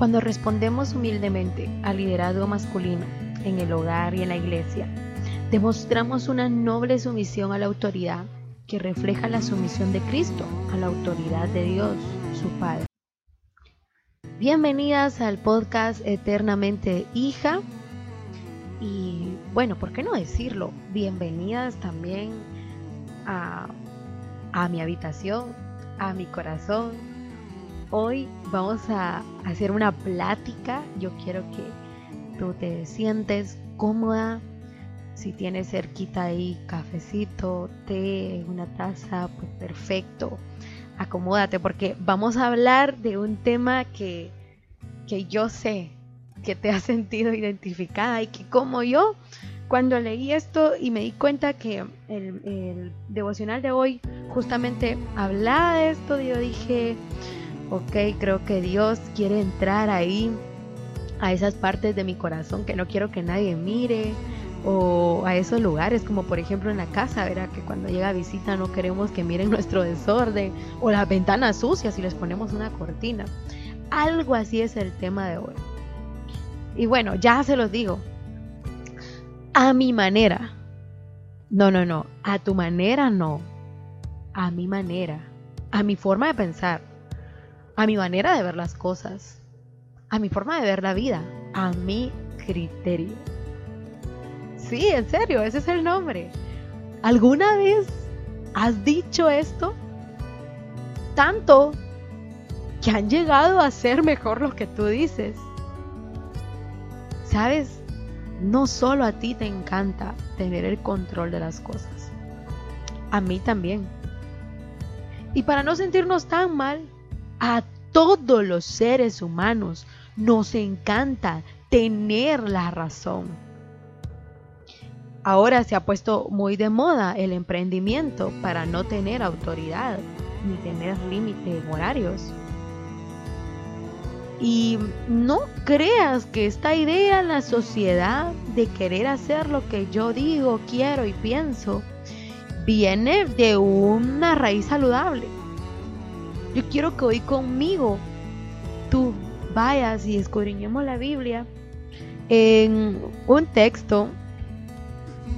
Cuando respondemos humildemente al liderazgo masculino en el hogar y en la iglesia, demostramos una noble sumisión a la autoridad que refleja la sumisión de Cristo a la autoridad de Dios, su Padre. Bienvenidas al podcast Eternamente Hija. Y bueno, ¿por qué no decirlo? Bienvenidas también a, a mi habitación, a mi corazón. Hoy vamos a hacer una plática. Yo quiero que tú te sientes cómoda. Si tienes cerquita ahí cafecito, té, una taza, pues perfecto. Acomódate porque vamos a hablar de un tema que, que yo sé que te has sentido identificada y que como yo cuando leí esto y me di cuenta que el, devocional de hoy justamente hablaba de esto, yo dije, ok, creo que Dios quiere entrar ahí a esas partes de mi corazón que no quiero que nadie mire o a esos lugares como por ejemplo en la casa, verá que cuando llega visita no queremos que miren nuestro desorden o las ventanas sucias y les ponemos una cortina. Algo así es el tema de hoy. Y bueno, ya se los digo, a mi manera. No, no, no, a tu manera no. A mi manera, a mi forma de pensar, a mi manera de ver las cosas, a mi forma de ver la vida, a mi criterio. Sí, en serio, ese es el nombre. ¿Alguna vez has dicho esto? Tanto que han llegado a ser mejor lo que tú dices. ¿Sabes? no solo a ti te encanta tener el control de las cosas, a mí también. Y para no sentirnos tan mal, a todos los seres humanos nos encanta tener la razón. Ahora se ha puesto muy de moda el emprendimiento para no tener autoridad ni tener límites horarios. Y no creas que esta idea en la sociedad de querer hacer lo que yo digo, quiero y pienso, viene de una raíz saludable. Yo quiero que hoy conmigo tú vayas y escudriñemos la Biblia en un texto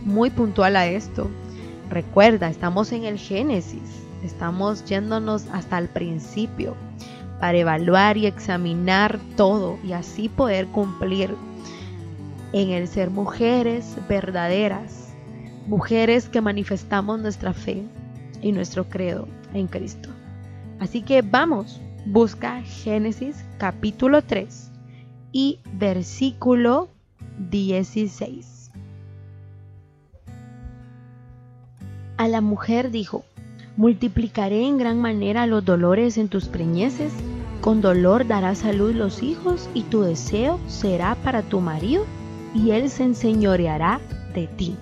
muy puntual a esto. Recuerda, estamos en el Génesis, estamos yéndonos hasta el principio para evaluar y examinar todo y así poder cumplir en el ser mujeres verdaderas, mujeres que manifestamos nuestra fe y nuestro credo en Cristo. Así que vamos, busca Génesis capítulo 3 y versículo 16. A la mujer dijo, multiplicaré en gran manera los dolores en tus preñeces con dolor darás a luz los hijos y tu deseo será para tu marido y él se enseñoreará de ti.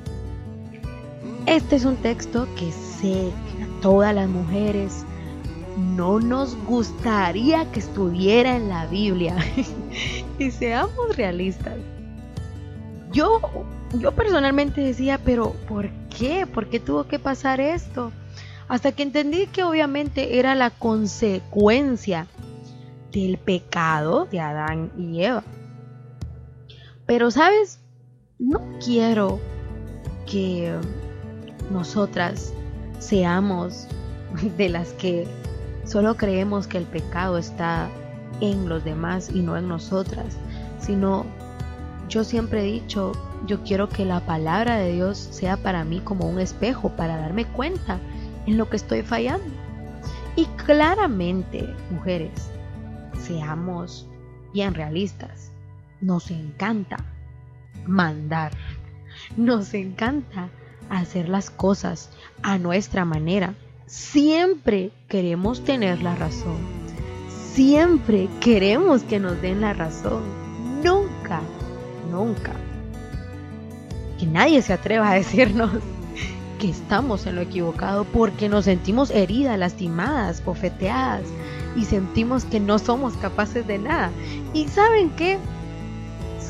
Este es un texto que sé que a todas las mujeres no nos gustaría que estuviera en la Biblia. y seamos realistas. Yo, yo personalmente decía, pero ¿por qué? ¿Por qué tuvo que pasar esto? Hasta que entendí que obviamente era la consecuencia del pecado de Adán y Eva. Pero, ¿sabes? No quiero que nosotras seamos de las que solo creemos que el pecado está en los demás y no en nosotras, sino yo siempre he dicho, yo quiero que la palabra de Dios sea para mí como un espejo para darme cuenta en lo que estoy fallando. Y claramente, mujeres, seamos bien realistas. Nos encanta mandar. Nos encanta hacer las cosas a nuestra manera. Siempre queremos tener la razón. Siempre queremos que nos den la razón. Nunca, nunca. Que nadie se atreva a decirnos que estamos en lo equivocado porque nos sentimos heridas, lastimadas, bofeteadas, y sentimos que no somos capaces de nada. ¿Y saben qué?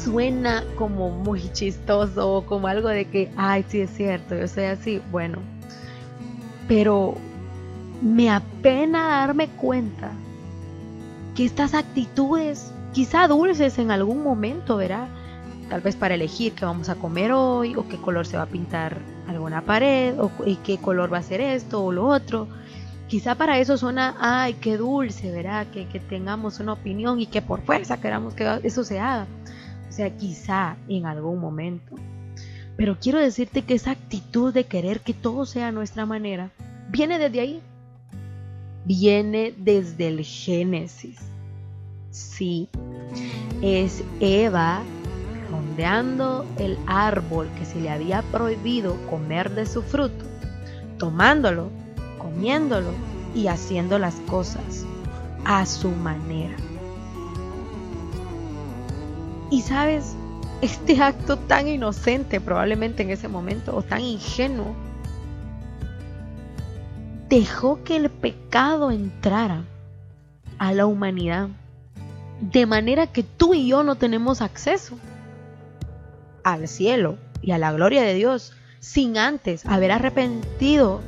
Suena como muy chistoso o como algo de que, ay, sí es cierto, yo soy así. Bueno, pero me apena darme cuenta que estas actitudes, quizá dulces en algún momento, ¿verdad? Tal vez para elegir qué vamos a comer hoy, o qué color se va a pintar alguna pared, o y qué color va a ser esto o lo otro. Quizá para eso suena, ay, qué dulce, ¿verdad? Que, que tengamos una opinión y que por fuerza queramos que eso se haga. O sea, quizá en algún momento. Pero quiero decirte que esa actitud de querer que todo sea nuestra manera, viene desde ahí. Viene desde el Génesis. Sí, es Eva rondeando el árbol que se le había prohibido comer de su fruto, tomándolo, comiéndolo y haciendo las cosas a su manera. Y sabes, este acto tan inocente probablemente en ese momento o tan ingenuo dejó que el pecado entrara a la humanidad de manera que tú y yo no tenemos acceso al cielo y a la gloria de Dios sin antes haber arrepentido,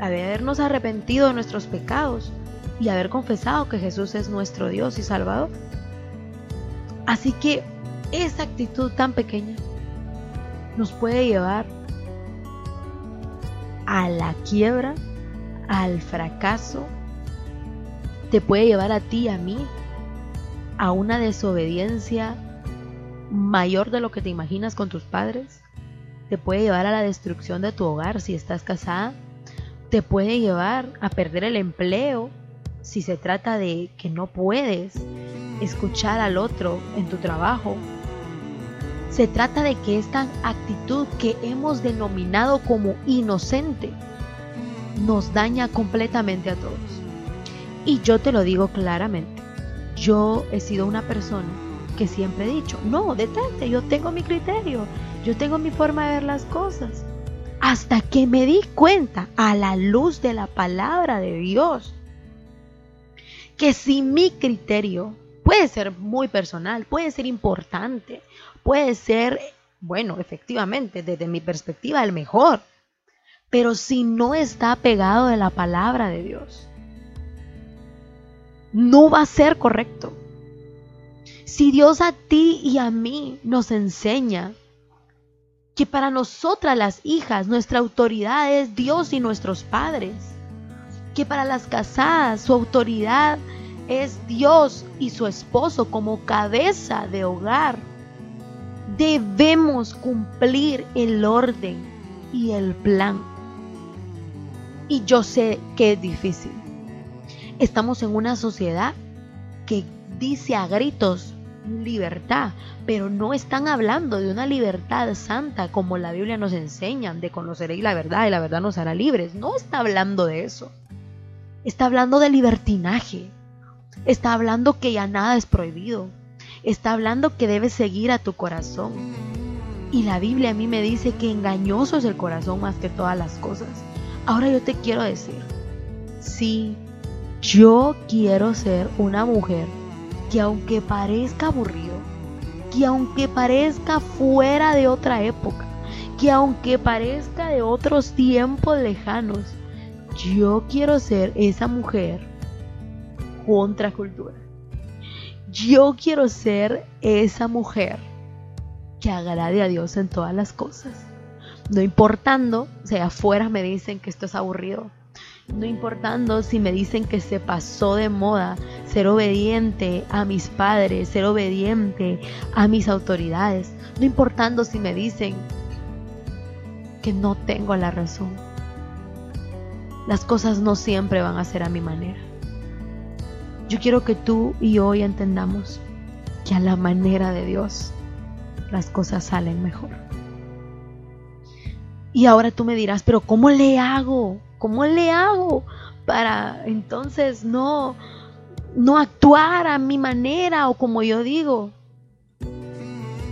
habernos arrepentido de nuestros pecados y haber confesado que Jesús es nuestro Dios y Salvador. Así que esa actitud tan pequeña nos puede llevar a la quiebra, al fracaso, te puede llevar a ti, a mí, a una desobediencia mayor de lo que te imaginas con tus padres, te puede llevar a la destrucción de tu hogar si estás casada, te puede llevar a perder el empleo si se trata de que no puedes escuchar al otro en tu trabajo. Se trata de que esta actitud que hemos denominado como inocente nos daña completamente a todos. Y yo te lo digo claramente, yo he sido una persona que siempre he dicho, no, detente, yo tengo mi criterio, yo tengo mi forma de ver las cosas. Hasta que me di cuenta a la luz de la palabra de Dios que si mi criterio puede ser muy personal, puede ser importante, puede ser, bueno, efectivamente, desde mi perspectiva, el mejor. Pero si no está pegado de la palabra de Dios, no va a ser correcto. Si Dios a ti y a mí nos enseña que para nosotras las hijas nuestra autoridad es Dios y nuestros padres, que para las casadas su autoridad es Dios y su esposo como cabeza de hogar, debemos cumplir el orden y el plan. Y yo sé que es difícil. Estamos en una sociedad que dice a gritos libertad, pero no están hablando de una libertad santa como la Biblia nos enseña, de conoceréis la verdad y la verdad nos hará libres. No está hablando de eso. Está hablando de libertinaje. Está hablando que ya nada es prohibido está hablando que debes seguir a tu corazón. Y la Biblia a mí me dice que engañoso es el corazón más que todas las cosas. Ahora yo te quiero decir, sí, yo quiero ser una mujer que aunque parezca aburrido, que aunque parezca fuera de otra época, que aunque parezca de otros tiempos lejanos, yo quiero ser esa mujer contra cultura yo quiero ser esa mujer que agrade a Dios en todas las cosas. No importando si afuera me dicen que esto es aburrido. No importando si me dicen que se pasó de moda ser obediente a mis padres, ser obediente a mis autoridades. No importando si me dicen que no tengo la razón. Las cosas no siempre van a ser a mi manera. Yo quiero que tú y hoy entendamos que a la manera de Dios las cosas salen mejor. Y ahora tú me dirás, pero ¿cómo le hago? ¿Cómo le hago para entonces no no actuar a mi manera o como yo digo?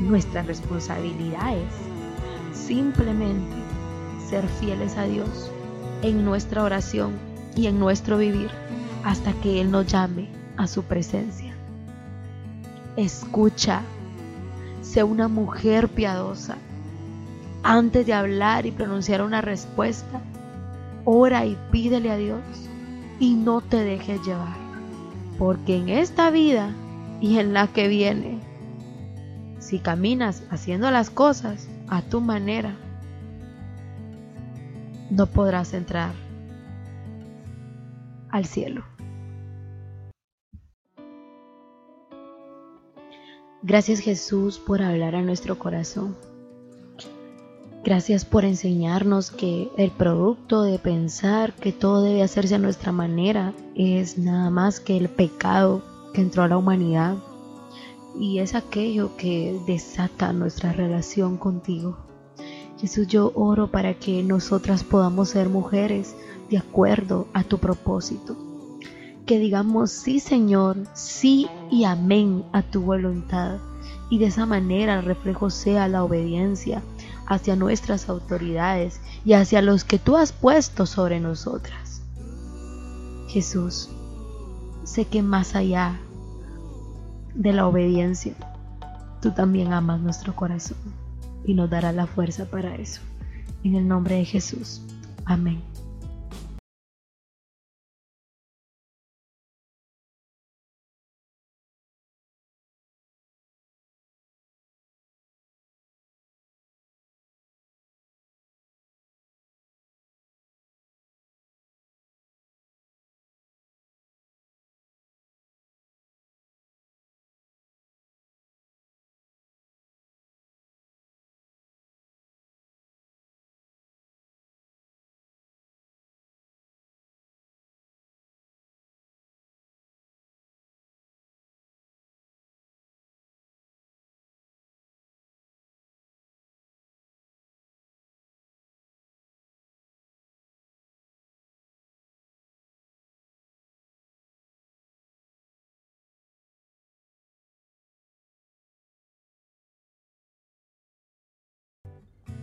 Nuestra responsabilidad es simplemente ser fieles a Dios en nuestra oración y en nuestro vivir hasta que Él nos llame a su presencia. Escucha, sé una mujer piadosa. Antes de hablar y pronunciar una respuesta, ora y pídele a Dios y no te dejes llevar porque en esta vida y en la que viene, si caminas haciendo las cosas a tu manera, no podrás entrar al cielo. Gracias Jesús por hablar a nuestro corazón. Gracias por enseñarnos que el producto de pensar que todo debe hacerse a nuestra manera es nada más que el pecado que entró a la humanidad y es aquello que desata nuestra relación contigo. Jesús, yo oro para que nosotras podamos ser mujeres de acuerdo a tu propósito. Que digamos sí Señor, sí y amén a tu voluntad. Y de esa manera el reflejo sea la obediencia hacia nuestras autoridades y hacia los que tú has puesto sobre nosotras. Jesús, sé que más allá de la obediencia, tú también amas nuestro corazón y nos darás la fuerza para eso. En el nombre de Jesús. Amén.